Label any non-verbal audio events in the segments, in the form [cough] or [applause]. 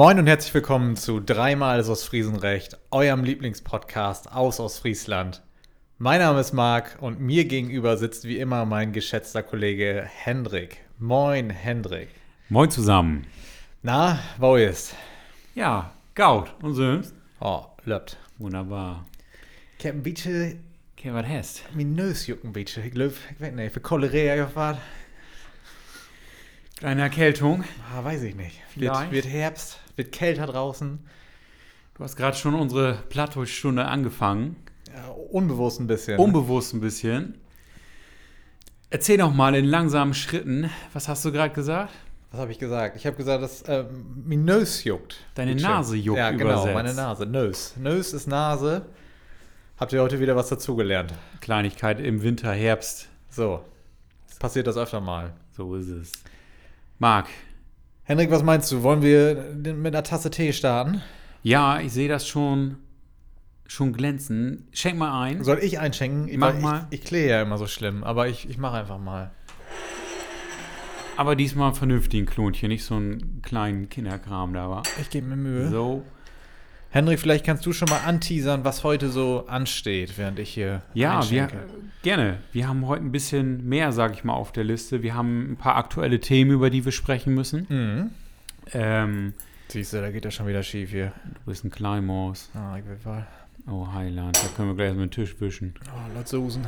Moin und herzlich willkommen zu Dreimal aus Friesenrecht, eurem Lieblingspodcast aus Ostfriesland. Mein Name ist Marc und mir gegenüber sitzt wie immer mein geschätzter Kollege Hendrik. Moin, Hendrik. Moin zusammen. Na, wo ist? Ja, Gaut und sonst? Oh, löppt. Wunderbar. Ich hab ein bisschen, was hast? mein Nös juckt ein bisschen. Ich glaube, ich weiß nicht, für Cholera ja was? Kleine Erkältung. Ah, weiß ich nicht. Wird, Vielleicht. wird Herbst, wird kälter draußen. Du hast gerade schon unsere Plattdeutschstunde angefangen. Ja, unbewusst ein bisschen. Unbewusst ein bisschen. Erzähl doch mal in langsamen Schritten. Was hast du gerade gesagt? Was habe ich gesagt? Ich habe gesagt, dass äh, mein Nös juckt. Deine Bitte. Nase juckt Ja, genau, übersetzt. meine Nase. Nös. Nös ist Nase. Habt ihr heute wieder was dazugelernt? Kleinigkeit im Winter, Herbst. So. Passiert das öfter mal. So ist es. Marc, Henrik, was meinst du? Wollen wir mit einer Tasse Tee starten? ja, ich sehe das schon, schon glänzen. Schenk mal ein. Soll ich einschenken? Ich, Mach mal. Ich, ich kläre ja immer so schlimm, aber ich, ich mache einfach mal. Aber diesmal vernünftigen Klonchen, nicht so einen kleinen Kinderkram da war. Ich gebe mir Mühe. So. Henrik, vielleicht kannst du schon mal anteasern, was heute so ansteht, während ich hier Ja, wir, gerne. Wir haben heute ein bisschen mehr, sage ich mal, auf der Liste. Wir haben ein paar aktuelle Themen, über die wir sprechen müssen. Mhm. Ähm, Siehst du, da geht das schon wieder schief hier. du bist ein Kleinmaus. Ah, ich will mal. Oh, Heiland, da können wir gleich erstmal den Tisch wischen. Oh, lass susen.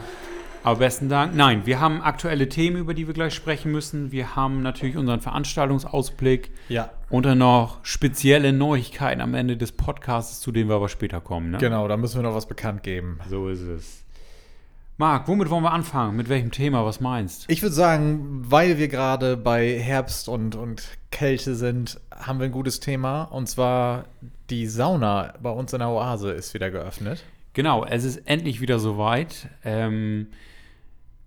Aber besten Dank. Nein, wir haben aktuelle Themen, über die wir gleich sprechen müssen. Wir haben natürlich unseren Veranstaltungsausblick Ja, und dann noch spezielle Neuigkeiten am Ende des Podcasts, zu denen wir aber später kommen. Ne? genau, da müssen wir noch was bekannt geben. So ist es. Marc, womit wollen wir anfangen? Mit welchem Thema? Was meinst Ich würde sagen, weil wir gerade bei Herbst und, und Kälte sind, haben wir ein gutes Thema. Und zwar die Sauna bei uns in der Oase ist wieder geöffnet. Genau, es ist endlich wieder soweit. Ähm,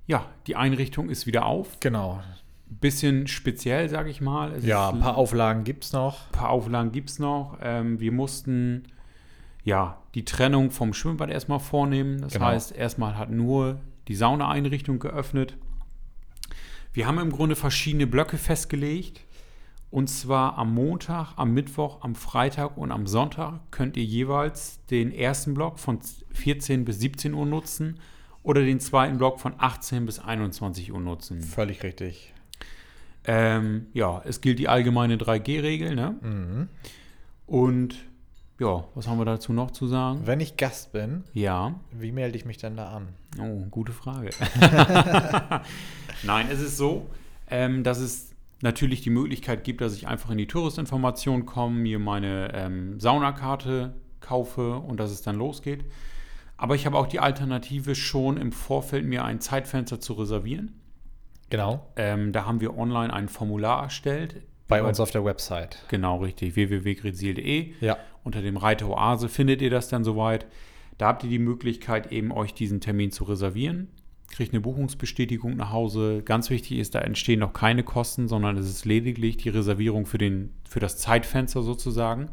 ja, die Einrichtung ist wieder auf. Genau. Bisschen speziell, sage ich mal. Es Ja, ein paar Auflagen gibt es noch. paar Auflagen gibt es noch. Ähm, wir mussten ja die Trennung vom Schwimmbad erstmal vornehmen. Das Genau. heißt, erstmal hat nur die Saunaeinrichtung geöffnet. Wir haben im Grunde verschiedene Blöcke festgelegt. Und zwar am Montag, am Mittwoch, am Freitag und am Sonntag könnt ihr jeweils den ersten Block von 14 bis 17 Uhr nutzen oder den zweiten Block von 18 bis 21 Uhr nutzen. Völlig richtig. Ähm, ja, es gilt die allgemeine 3G-Regel, ne? Mhm. Und ja, was haben wir dazu noch zu sagen? Wenn ich Gast bin, Ja, wie melde ich mich denn da an? oh, gute Frage. [laughs] Nein, es ist so, ähm, dass es natürlich die Möglichkeit gibt, dass ich einfach in die Touristinformation komme, mir meine ähm, Saunakarte kaufe und dass es dann losgeht. Aber ich habe auch die Alternative, schon im Vorfeld mir ein Zeitfenster zu reservieren. Genau. Ähm, da haben wir online ein Formular erstellt. Bei uns auf der Website. Genau, richtig. www.grisil.de. Ja. Unter dem Reiter Oase findet ihr das dann soweit. Da habt ihr die Möglichkeit, eben euch diesen Termin zu reservieren. Kriegt eine Buchungsbestätigung nach Hause. Ganz wichtig ist, da entstehen noch keine Kosten, sondern es ist lediglich die Reservierung für, den, für das Zeitfenster sozusagen.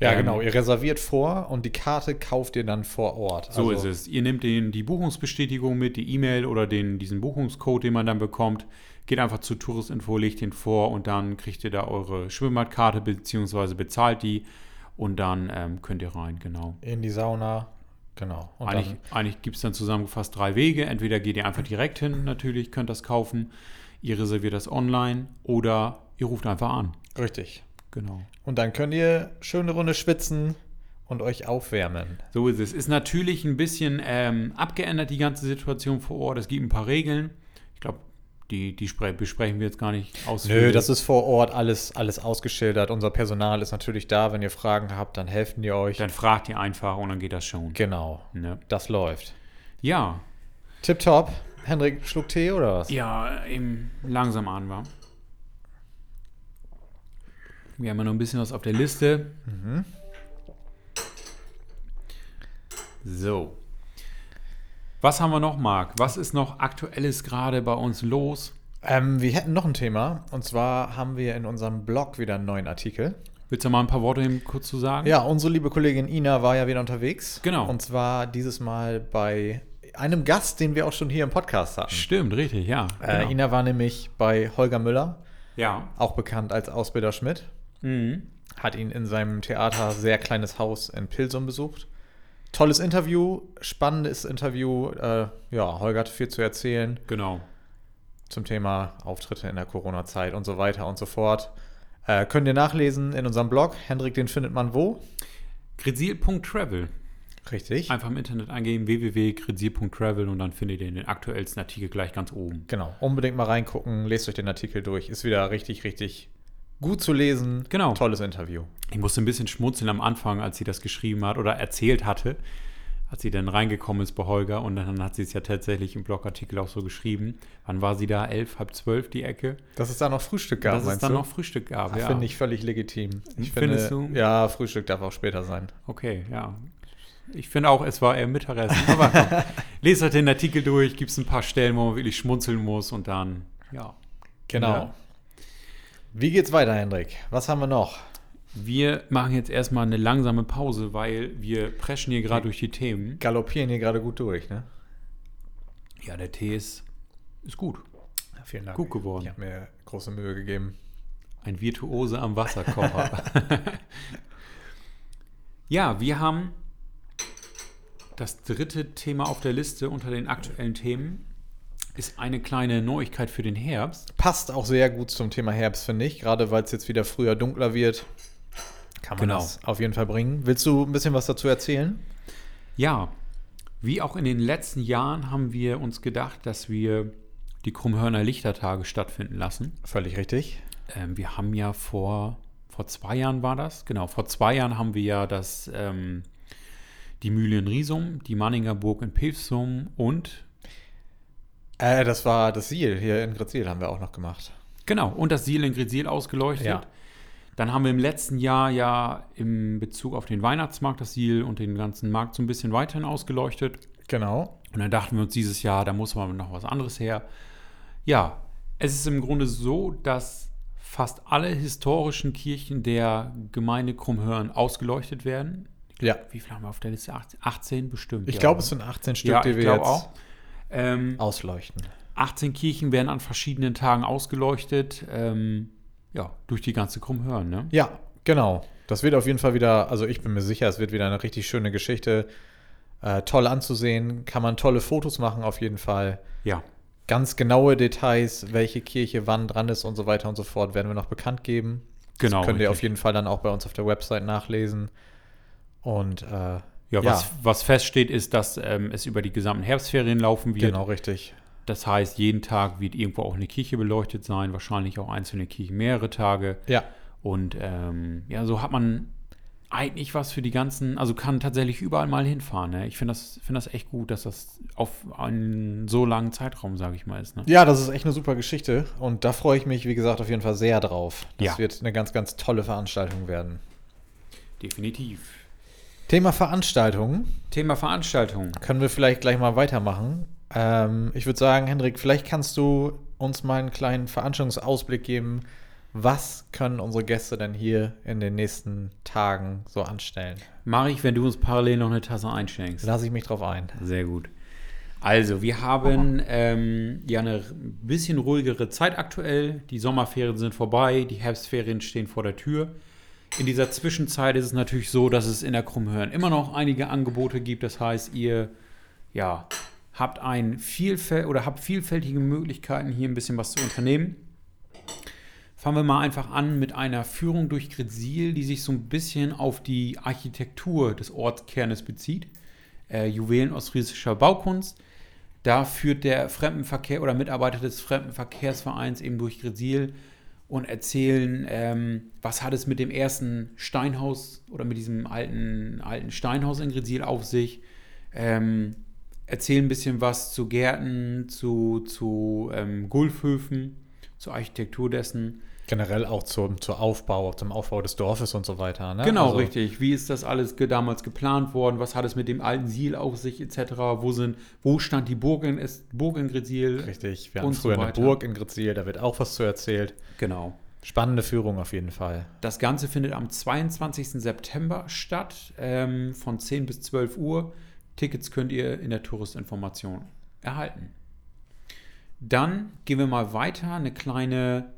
Ja, Ähm, genau. Ihr reserviert vor und die Karte kauft ihr dann vor Ort. So Also- ist es. Ihr nehmt den, die Buchungsbestätigung mit, die E-Mail oder den, diesen Buchungscode, den man dann bekommt. Geht einfach zu Touristinfo, legt den vor und dann kriegt ihr da eure Schwimmbadkarte beziehungsweise bezahlt die und dann ähm, könnt ihr rein, genau. In die Sauna. Genau. Und Eigentlich, dann, eigentlich gibt es dann zusammengefasst drei Wege. Entweder geht ihr einfach direkt hin, natürlich, könnt das kaufen. Ihr reserviert das online oder ihr ruft einfach an. richtig. Genau. Und dann könnt ihr schöne Runde schwitzen und euch aufwärmen. So ist es. Ist natürlich ein bisschen ähm, abgeändert, die ganze Situation vor Ort. Es gibt ein paar Regeln. Ich glaube, die, die spre- besprechen wir jetzt gar nicht ausführlich. Nö, das ist vor Ort alles, alles ausgeschildert. Unser Personal ist natürlich da. Wenn ihr Fragen habt, dann helfen die euch. Dann fragt ihr einfach und dann geht das schon. genau. Ne? Das läuft. Ja. Tipptopp. Henrik, Schluck Tee oder was? Ja, eben langsam an war. Wir haben ja noch ein bisschen was auf der Liste. So. Was haben wir noch, Marc? Was ist noch aktuelles gerade bei uns los? Ähm, wir hätten noch ein Thema. Und zwar haben wir in unserem Blog wieder einen neuen Artikel. Willst du mal ein paar Worte eben kurz zu sagen? Ja, unsere liebe Kollegin Ina war ja wieder unterwegs. Genau. Und zwar dieses Mal bei einem Gast, den wir auch schon hier im Podcast hatten. Stimmt, richtig, ja. Äh, genau. Ina war nämlich bei Holger Müller, ja. auch bekannt als Ausbilder Schmidt. Mhm. hat ihn in seinem Theater sehr kleines Haus in Pilsum besucht. Tolles Interview, spannendes Interview. Äh, ja, Holger hat viel zu erzählen Genau. zum Thema Auftritte in der Corona-Zeit und so weiter und so fort. Äh, könnt ihr nachlesen in unserem Blog. Hendrik, den findet man wo? Grizil.travel. Richtig. Einfach im Internet eingeben www.grizil.travel und dann findet ihr den aktuellsten Artikel gleich ganz oben. Genau. Unbedingt mal reingucken, lest euch den Artikel durch. Ist wieder richtig, richtig gut zu lesen. Genau. Tolles Interview. Ich musste ein bisschen schmunzeln am Anfang, als sie das geschrieben hat oder erzählt hatte, als sie dann reingekommen ist bei Holger und dann hat sie es ja tatsächlich im Blogartikel auch so geschrieben. Wann war sie da? Elf, halb zwölf die Ecke? Dass es da noch Frühstück gab, Dass es du? noch Frühstück gab, Ach, ja. Finde ich völlig legitim. Ich Findest finde, du? Ja, Frühstück darf auch später sein. Okay, ja. Ich finde auch, es war eher Mittagessen. Aber komm, [laughs] lest euch den Artikel durch, gibt es ein paar Stellen, wo man wirklich schmunzeln muss und dann, ja. Genau. Ja. Wie geht's weiter, Hendrik? Was haben wir noch? Wir machen jetzt erstmal eine langsame Pause, weil wir preschen hier gerade durch die Themen. Galoppieren hier gerade gut durch, ne? Ja, der Tee ist, ist gut. Ja, vielen Dank. Gut geworden. Ich habe mir große Mühe gegeben. Ein Virtuose am Wasserkocher. [laughs] [laughs] ja, wir haben das dritte Thema auf der Liste unter den aktuellen Themen. Ist eine kleine Neuigkeit für den Herbst. Passt auch sehr gut zum Thema Herbst, finde ich. Gerade weil es jetzt wieder früher dunkler wird, kann man Genau. das auf jeden Fall bringen. Willst du ein bisschen was dazu erzählen? Ja, wie auch in den letzten Jahren haben wir uns gedacht, dass wir die Krummhörner Lichtertage stattfinden lassen. Völlig richtig. Ähm, wir haben ja vor, vor zwei Jahren war das, genau, vor zwei Jahren haben wir ja das, ähm, die Mühle in Riesum, die Manninger Burg in Pilsum und, Äh, das war das Siel hier in Grezil haben wir auch noch gemacht. genau, und das Siel in Grezil ausgeleuchtet. Ja. Dann haben wir im letzten Jahr ja im Bezug auf den Weihnachtsmarkt das Siel und den ganzen Markt so ein bisschen weiterhin ausgeleuchtet. Genau. Und dann dachten wir uns dieses Jahr, da muss mal noch was anderes her. Ja, es ist im Grunde so, dass fast alle historischen Kirchen der Gemeinde Krummhörn ausgeleuchtet werden. Ja. Wie viel haben wir auf der Liste? 18, 18 bestimmt. Ich glaube, es sind 18 Stück, ja, die ich wir jetzt auch. Ähm, ausleuchten. 18 Kirchen werden an verschiedenen Tagen ausgeleuchtet. Ähm, ja, durch die ganze Krummhörn, ne? Ja, genau. Das wird auf jeden Fall wieder, also ich bin mir sicher, es wird wieder eine richtig schöne Geschichte. Äh, toll anzusehen, kann man tolle Fotos machen auf jeden Fall. Ja, Ganz genaue Details, welche Kirche wann dran ist und so weiter und so fort, werden wir noch bekannt geben. genau. das könnt ihr richtig. auf jeden Fall dann auch bei uns auf der Website nachlesen. Und äh, ja, ja. Was, was feststeht, ist, dass ähm, es über die gesamten Herbstferien laufen wird. genau richtig. Das heißt, jeden Tag wird irgendwo auch eine Kirche beleuchtet sein, wahrscheinlich auch einzelne Kirchen mehrere Tage. Ja, Und ähm, ja, so hat man eigentlich was für die ganzen, also kann tatsächlich überall mal hinfahren. Ne? Ich finde das, find das echt gut, dass das auf einen so langen Zeitraum, sage ich mal, ist. Ne? ja, das ist echt eine super Geschichte. Und da freue ich mich, wie gesagt, auf jeden Fall sehr drauf. Das Ja. wird eine ganz, ganz tolle Veranstaltung werden. Definitiv. Thema Veranstaltungen. Thema Veranstaltung. Können wir vielleicht gleich mal weitermachen. Ähm, ich würde sagen, Hendrik, vielleicht kannst du uns mal einen kleinen Veranstaltungsausblick geben. Was können unsere Gäste denn hier in den nächsten Tagen so anstellen? Mache ich, wenn du uns parallel noch eine Tasse einschenkst. Lasse ich mich drauf ein. Sehr gut. Also, wir haben ähm, ja eine bisschen ruhigere Zeit aktuell. Die Sommerferien sind vorbei, die Herbstferien stehen vor der Tür. In dieser Zwischenzeit ist es natürlich so, dass es in der Krummhörn immer noch einige Angebote gibt. Das heißt, ihr ja, habt ein Vielfalt oder habt vielfältige Möglichkeiten, hier ein bisschen was zu unternehmen. Fangen wir mal einfach an mit einer Führung durch Grezil, die sich so ein bisschen auf die Architektur des Ortskernes bezieht. Äh, Juwelen ostfriesischer Baukunst. Da führt der Fremdenverkehr oder Mitarbeiter des Fremdenverkehrsvereins eben durch Grezil und erzählen, ähm, was hat es mit dem ersten Steinhaus oder mit diesem alten, alten Steinhaus in Grezil auf sich. Ähm, erzählen ein bisschen was zu Gärten, zu, zu ähm, Gulfhöfen, zur Architektur dessen. Generell auch zum, zum Aufbau, zum Aufbau des Dorfes und so weiter. Ne? Genau, Also, richtig. Wie ist das alles damals geplant worden? Was hat es mit dem alten Siel auf sich, etc.? Wo, sind, wo stand die Burg in, Burg in Grezil? Richtig. Wir hatten Und so früher eine. Burg in Grezil, da wird auch was zu erzählt. Genau. Spannende Führung auf jeden Fall. Das Ganze findet am 22. September statt, ähm, von 10 bis 12 Uhr. Tickets könnt ihr in der Touristinformation erhalten. Dann gehen wir mal weiter. Eine kleine,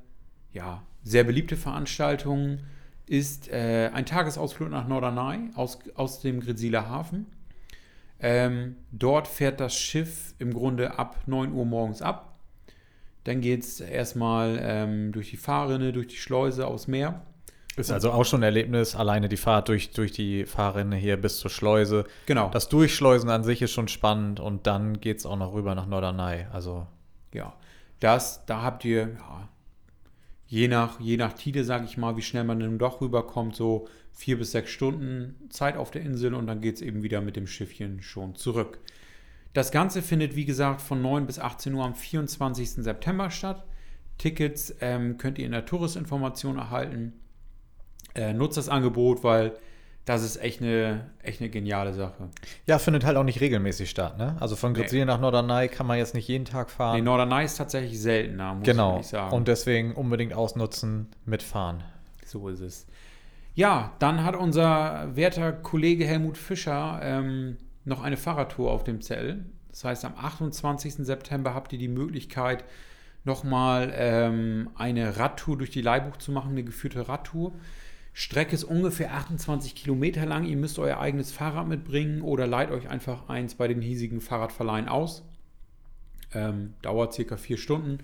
ja, sehr beliebte Veranstaltung ist äh, ein Tagesausflug nach Norderney aus, aus dem Grisiler Hafen. Ähm, dort fährt das Schiff im Grunde ab 9 Uhr morgens ab. Dann geht es erstmal ähm, durch die Fahrrinne, durch die Schleuse aufs Meer. Ist also auch schon ein Erlebnis, alleine die Fahrt durch, durch die Fahrrinne hier bis zur Schleuse. Genau. Das Durchschleusen an sich ist schon spannend und dann geht es auch noch rüber nach Norderney. Also Ja, das, da habt ihr, ja, je nach, je nach Tide, sage ich mal, wie schnell man denn doch rüberkommt, so vier bis sechs Stunden Zeit auf der Insel und dann geht es eben wieder mit dem Schiffchen schon zurück. Das Ganze findet, wie gesagt, von 9 bis 18 Uhr am 24. September statt. Tickets ähm, könnt ihr in der Touristinformation erhalten. Äh, nutzt das Angebot, weil das ist echt eine, echt eine geniale Sache. ja, findet halt auch nicht regelmäßig statt, ne? Also von Nee. Grazilien nach Norderney kann man jetzt nicht jeden Tag Nee, fahren. Norderney ist tatsächlich seltener, muss ich genau. ehrlich sagen. Und deswegen unbedingt ausnutzen, mitfahren. So ist es. Ja, dann hat unser werter Kollege Helmut Fischer ähm, noch eine Fahrradtour auf dem Zettel. Das heißt, am 28. September habt ihr die Möglichkeit, nochmal ähm, eine Radtour durch die Leihbuch zu machen, eine geführte Radtour. Strecke ist ungefähr 28 Kilometer lang. Ihr müsst euer eigenes Fahrrad mitbringen oder leiht euch einfach eins bei den hiesigen Fahrradverleihen aus. Ähm, dauert circa vier Stunden.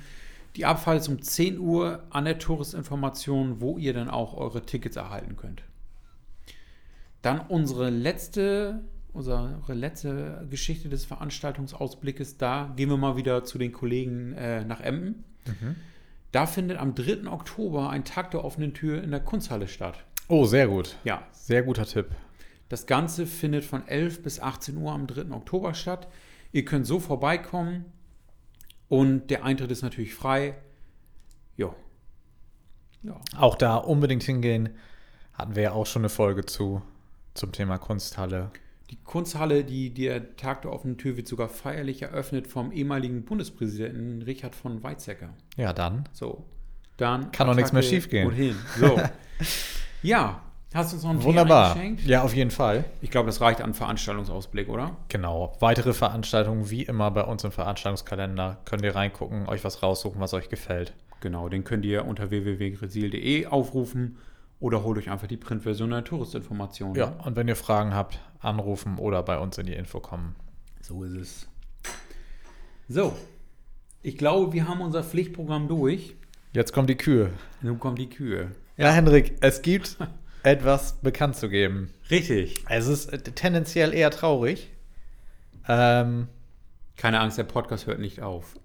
Die Abfahrt ist um 10 Uhr an der Touristinformation, wo ihr dann auch eure Tickets erhalten könnt. Dann unsere letzte, unsere letzte Geschichte des Veranstaltungsausblickes. Da gehen wir mal wieder zu den Kollegen äh, nach Emden. Da findet am 3. Oktober ein Tag der offenen Tür in der Kunsthalle statt. Oh, sehr gut. Ja, Sehr guter Tipp. das Ganze findet von 11 bis 18 Uhr am 3. Oktober statt. Ihr könnt so vorbeikommen und der Eintritt ist natürlich frei. Jo. Ja. Auch da unbedingt hingehen. Hatten wir ja auch schon eine Folge zu zum Thema Kunsthalle. Die Kunsthalle, die, der Tag der offenen Tür, wird sogar feierlich eröffnet vom ehemaligen Bundespräsidenten Richard von Weizsäcker. Ja, dann. So, dann Kann doch nichts mehr schiefgehen. hin. So. [laughs] ja, hast du uns noch einen Wunderbar. eingeschenkt? Ja, auf jeden Fall. Ich glaube, das reicht an Veranstaltungsausblick, oder? Genau. Weitere Veranstaltungen wie immer bei uns im Veranstaltungskalender. Könnt ihr reingucken, euch was raussuchen, was euch gefällt. Genau, den könnt ihr unter www.gresil.de aufrufen oder holt euch einfach die Printversion der Touristinformation. Ja, und wenn ihr Fragen habt, anrufen oder bei uns in die Info kommen. So ist es. So, ich glaube, wir haben unser Pflichtprogramm durch. Jetzt kommt die Kühe. Nun kommen die Kühe. Ja, Hendrik, es gibt [laughs] etwas bekannt zu geben. Richtig. Es ist äh, tendenziell eher traurig. Ähm, Keine Angst, der Podcast hört nicht auf.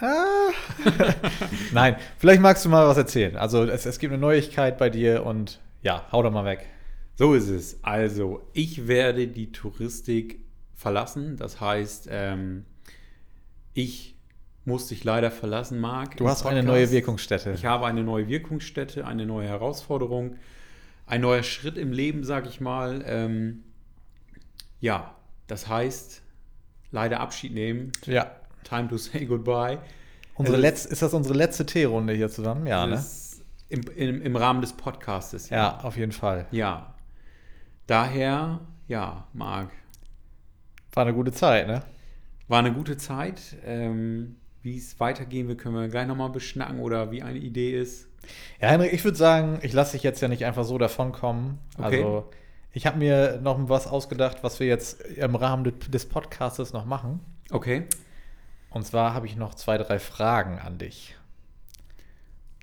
Ah. [laughs] Nein, vielleicht magst du mal was erzählen. Also es, es gibt eine Neuigkeit bei dir und ja, hau doch mal weg. So ist es. Also, ich werde die Touristik verlassen. Das heißt, ähm, ich muss dich leider verlassen, Marc. Du hast eine Podcast. neue Wirkungsstätte. Ich habe eine neue Wirkungsstätte, eine neue Herausforderung, ein neuer Schritt im Leben, sag ich mal. Ähm, ja, das heißt, leider Abschied nehmen. Ja. Time to say goodbye. Unsere Es Letz-, ist das unsere letzte Teerunde hier zusammen? Ja, ne? Im, im, Im Rahmen des Podcastes. Ja, auf jeden Fall. Ja. Daher, ja, Marc, War eine gute Zeit, ne? war eine gute Zeit. Ähm, wie es weitergehen wird, können wir gleich nochmal beschnacken oder wie eine Idee ist. Ja, Henrik, ich würde sagen, ich lasse dich jetzt ja nicht einfach so davonkommen. Okay. Also, ich habe mir noch was ausgedacht, was wir jetzt im Rahmen des- des Podcastes noch machen. Okay. Und zwar habe ich noch zwei, drei Fragen an dich.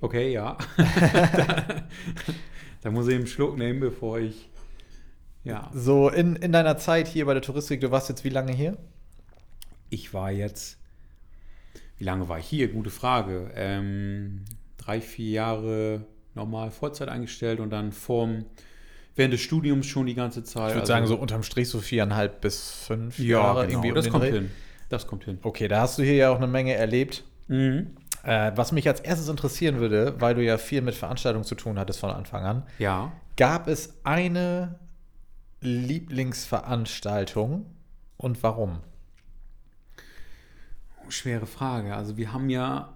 Okay, ja. da, [laughs] da muss ich einen Schluck nehmen, bevor ich. Ja. So, in, in deiner Zeit hier bei der Touristik, du warst jetzt wie lange hier? Ich war jetzt. Wie lange war ich hier? Gute Frage. Ähm, drei, vier Jahre normal Vollzeit eingestellt und dann vorm, während des Studiums schon die ganze Zeit. Ich würde Also- sagen, so unterm Strich so viereinhalb bis fünf Ja, Jahre. genau. um das kommt Dreh. hin. Das kommt hin. Okay, da hast du hier ja auch eine Menge erlebt. Mhm. Äh, was mich als erstes interessieren würde, weil du ja viel mit Veranstaltungen zu tun hattest von Anfang an, Ja. gab es eine Lieblingsveranstaltung und warum? Schwere Frage. Also wir haben ja,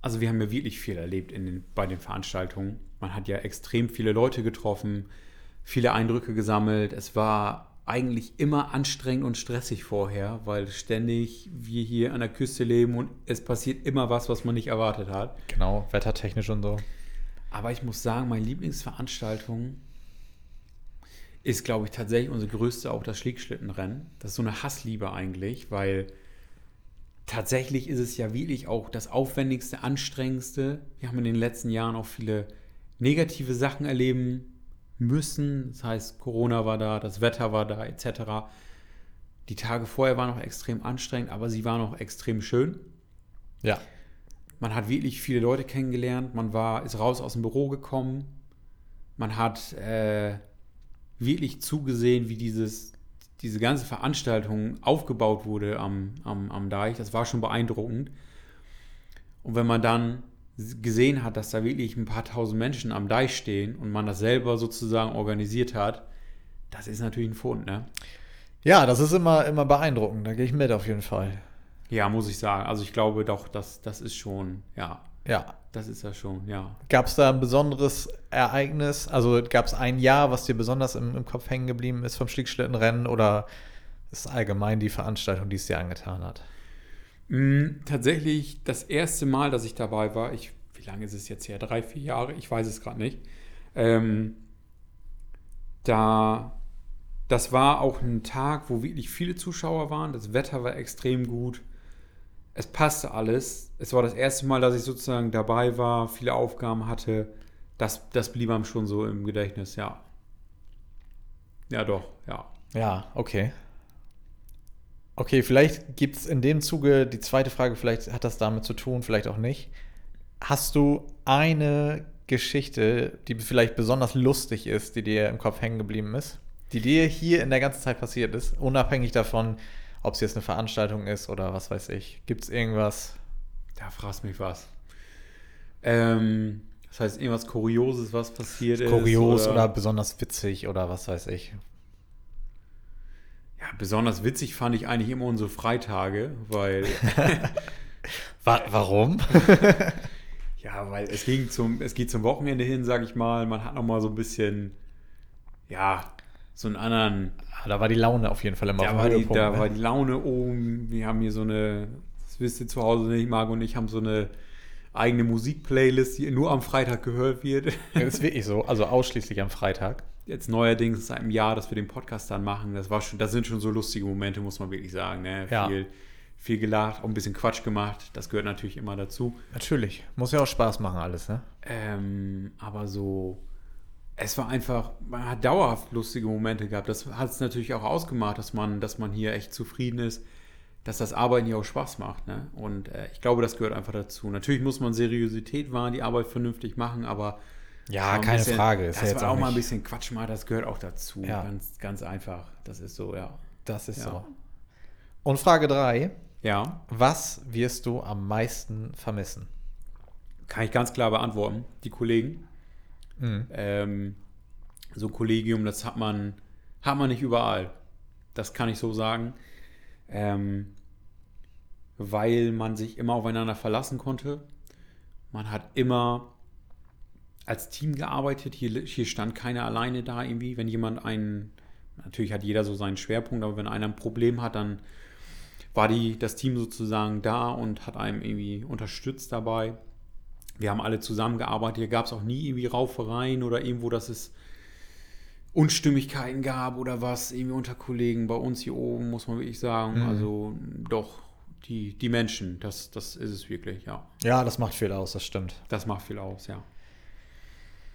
also wir haben ja wirklich viel erlebt in den, bei den Veranstaltungen. Man hat ja extrem viele Leute getroffen, viele Eindrücke gesammelt. Es war eigentlich immer anstrengend und stressig vorher, weil ständig wir hier an der Küste leben und es passiert immer was, was man nicht erwartet hat. Genau, wettertechnisch und so. Aber ich muss sagen, meine Lieblingsveranstaltung ist, glaube ich, tatsächlich unsere größte auch das Schlickschlittenrennen. Das ist so eine Hassliebe eigentlich, weil tatsächlich ist es ja wirklich auch das aufwendigste, anstrengendste. Wir haben in den letzten Jahren auch viele negative Sachen erleben müssen. Das heißt, Corona war da, das Wetter war da, etc. Die Tage vorher waren noch extrem anstrengend, aber sie waren auch extrem schön. Ja. Man hat wirklich viele Leute kennengelernt. Man war, ist raus aus dem Büro gekommen. Man hat äh, wirklich zugesehen, wie dieses, diese ganze Veranstaltung aufgebaut wurde am, am, am Deich. Das war schon beeindruckend. Und wenn man dann gesehen hat, dass da wirklich ein paar tausend Menschen am Deich stehen und man das selber sozusagen organisiert hat, das ist natürlich ein Fund, ne? Ja, das ist immer, immer beeindruckend. Da gehe ich mit auf jeden Fall. Ja, muss ich sagen. Also ich glaube doch, dass das ist schon, ja. Ja. Das ist ja schon, ja. Gab es da ein besonderes Ereignis? Also gab es ein Jahr, was dir besonders im, im Kopf hängen geblieben ist vom Schlickschlittenrennen oder ist allgemein die Veranstaltung, die es dir angetan hat? Mm, tatsächlich das erste Mal, dass ich dabei war, ich, wie lange ist es jetzt her? Drei, vier Jahre? Ich weiß es gerade nicht. Ähm, da, das war auch ein Tag, wo wirklich viele Zuschauer waren. Das Wetter war extrem gut. Es passte alles. Es war das erste Mal, dass ich sozusagen dabei war, viele Aufgaben hatte. Das, das blieb einem schon so im Gedächtnis, ja. Ja, doch, ja. Ja, okay. Okay, vielleicht gibt es in dem Zuge die zweite Frage, vielleicht hat das damit zu tun, vielleicht auch nicht. Hast du eine Geschichte, die vielleicht besonders lustig ist, die dir im Kopf hängen geblieben ist, die dir hier in der ganzen Zeit passiert ist, unabhängig davon, ob es jetzt eine Veranstaltung ist oder was weiß ich? Gibt es irgendwas? Da fragst mich was. Ähm, das heißt, irgendwas Kurioses, was passiert Kurios ist. Kurios oder, oder besonders witzig oder was weiß ich. Besonders witzig fand ich eigentlich immer unsere Freitage, weil. [laughs] Warum? [laughs] ja, weil es ging zum, es geht zum Wochenende hin, sag ich mal. Man hat noch mal so ein bisschen, ja, so einen anderen. Ah, da war die Laune auf jeden Fall immer da war die, Da ne? war die Laune oben. Wir haben hier so eine, das wisst ihr zu Hause nicht, Marc und ich haben so eine eigene Musikplaylist, die nur am Freitag gehört wird. Das ist wirklich so, also ausschließlich am Freitag jetzt neuerdings seit einem Jahr, dass wir den Podcast dann machen. Das war schon, das sind schon so lustige Momente, muss man wirklich sagen. Ne? Ja. Viel, viel gelacht, auch ein bisschen Quatsch gemacht. Das gehört natürlich immer dazu. Natürlich. Muss ja auch Spaß machen, alles, ne? Ähm, aber so, es war einfach, man hat dauerhaft lustige Momente gehabt. Das hat es natürlich auch ausgemacht, dass man, dass man hier echt zufrieden ist, dass das Arbeiten hier auch Spaß macht. Ne? Und äh, ich glaube, das gehört einfach dazu. Natürlich muss man Seriosität wahren, die Arbeit vernünftig machen, aber ja, keine bisschen, Frage. Ist das ja war auch, auch mal ein bisschen Quatsch mal, das gehört auch dazu. Ja. Ganz, ganz einfach. Das ist so, ja. Das ist ja. so. Und Frage 3. Ja. Was wirst du am meisten vermissen? Kann ich ganz klar beantworten. Die Kollegen. Mhm. Ähm, so ein Kollegium, das hat man, hat man nicht überall. Das kann ich so sagen. Ähm, weil man sich immer aufeinander verlassen konnte. Man hat immer als Team gearbeitet. Hier, hier stand keiner alleine da irgendwie. Wenn jemand einen, natürlich hat jeder so seinen Schwerpunkt, aber wenn einer ein Problem hat, dann war die, das Team sozusagen da und hat einem irgendwie unterstützt dabei. Wir haben alle zusammengearbeitet. Hier gab es auch nie irgendwie Raufereien oder irgendwo, dass es Unstimmigkeiten gab oder was irgendwie unter Kollegen. Bei uns hier oben muss man wirklich sagen, mhm. also doch die, die Menschen, das, das ist es wirklich, ja. Ja, das macht viel aus, das stimmt. Das macht viel aus, ja.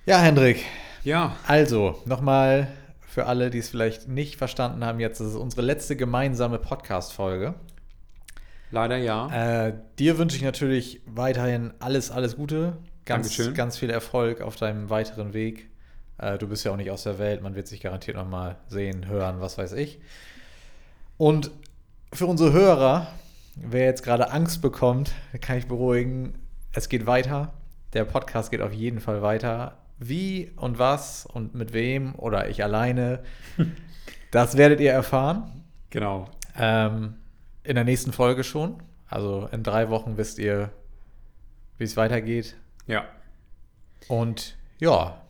Ja, Hendrik. Ja. Also, nochmal für alle, die es vielleicht nicht verstanden haben, jetzt ist unsere letzte gemeinsame Podcast-Folge. Leider ja. Äh, dir wünsche ich natürlich weiterhin alles, alles Gute. Ganz, Dankeschön. ganz viel Erfolg auf deinem weiteren Weg. Äh, du bist ja auch nicht aus der Welt, man wird sich garantiert nochmal sehen, hören, was weiß ich. Und für unsere Hörer, wer jetzt gerade Angst bekommt, kann ich beruhigen, es geht weiter. Der Podcast geht auf jeden Fall weiter. Wie und was und mit wem oder ich alleine, [laughs] das werdet ihr erfahren. Genau. Ähm, in der nächsten Folge schon. Also in drei Wochen wisst ihr, wie es weitergeht. Ja. Und ja,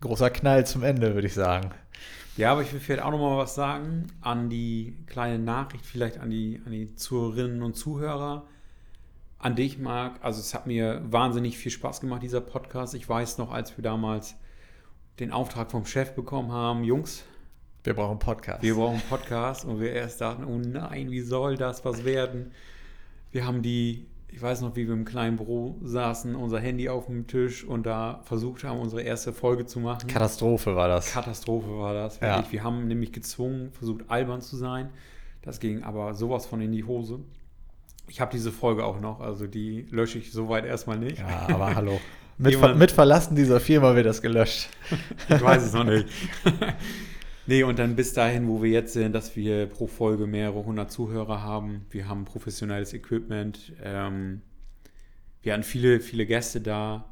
großer Knall zum Ende, würde ich sagen. Ja, aber ich will vielleicht auch noch mal was sagen an die kleine Nachricht, vielleicht an die, an die Zuhörerinnen und Zuhörer. An dich, Marc. Also es hat mir wahnsinnig viel Spaß gemacht, dieser Podcast. Ich weiß noch, als wir damals den Auftrag vom Chef bekommen haben, Jungs, Wir brauchen Podcast. wir brauchen Podcast und wir erst dachten, oh nein, wie soll das was werden? Wir haben die, ich weiß noch, wie wir im kleinen Büro saßen, unser Handy auf dem Tisch und da versucht haben, unsere erste Folge zu machen. Katastrophe war das. Katastrophe war das. Ja. Wir haben nämlich gezwungen, versucht albern zu sein. Das ging aber sowas von in die Hose. Ich habe diese Folge auch noch, also die lösche ich soweit erstmal nicht. Ja, aber [laughs] hallo. Mit, Jemand- mit Verlassen dieser Firma wird das gelöscht. Ich weiß es noch nicht. [laughs] nee, und dann bis dahin, wo wir jetzt sind, dass wir pro Folge mehrere hundert Zuhörer haben. Wir haben professionelles Equipment. Ähm, wir hatten viele, viele Gäste da.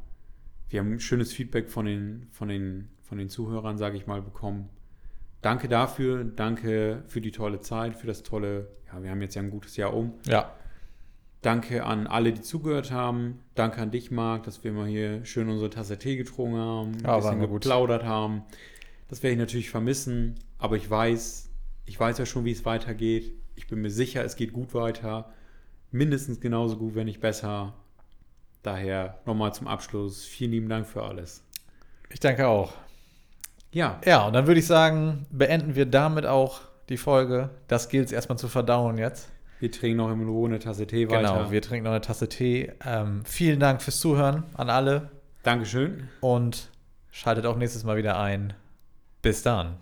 Wir haben schönes Feedback von den, von den, von den Zuhörern, sage ich mal, bekommen. Danke dafür. Danke für die tolle Zeit, für das tolle, ja, wir haben jetzt ja ein gutes Jahr um. Ja. Danke an alle, die zugehört haben. Danke an dich, Marc, dass wir mal hier schön unsere Tasse Tee getrunken haben, ein Ja, bisschen mal gut. geplaudert haben. Das werde ich natürlich vermissen, aber ich weiß, ich weiß ja schon, wie es weitergeht. Ich bin mir sicher, es geht gut weiter. Mindestens genauso gut, wenn nicht besser. Daher nochmal zum Abschluss. Vielen lieben Dank für alles. Ich danke auch. Ja, Ja, und dann würde ich sagen, beenden wir damit auch die Folge. Das gilt es erstmal zu verdauen jetzt. Wir trinken noch in Ruhe eine Tasse Tee weiter. Genau, wir trinken noch eine Tasse Tee. Ähm, vielen Dank fürs Zuhören an alle Dankeschön. und schaltet auch nächstes Mal wieder ein. Bis dann.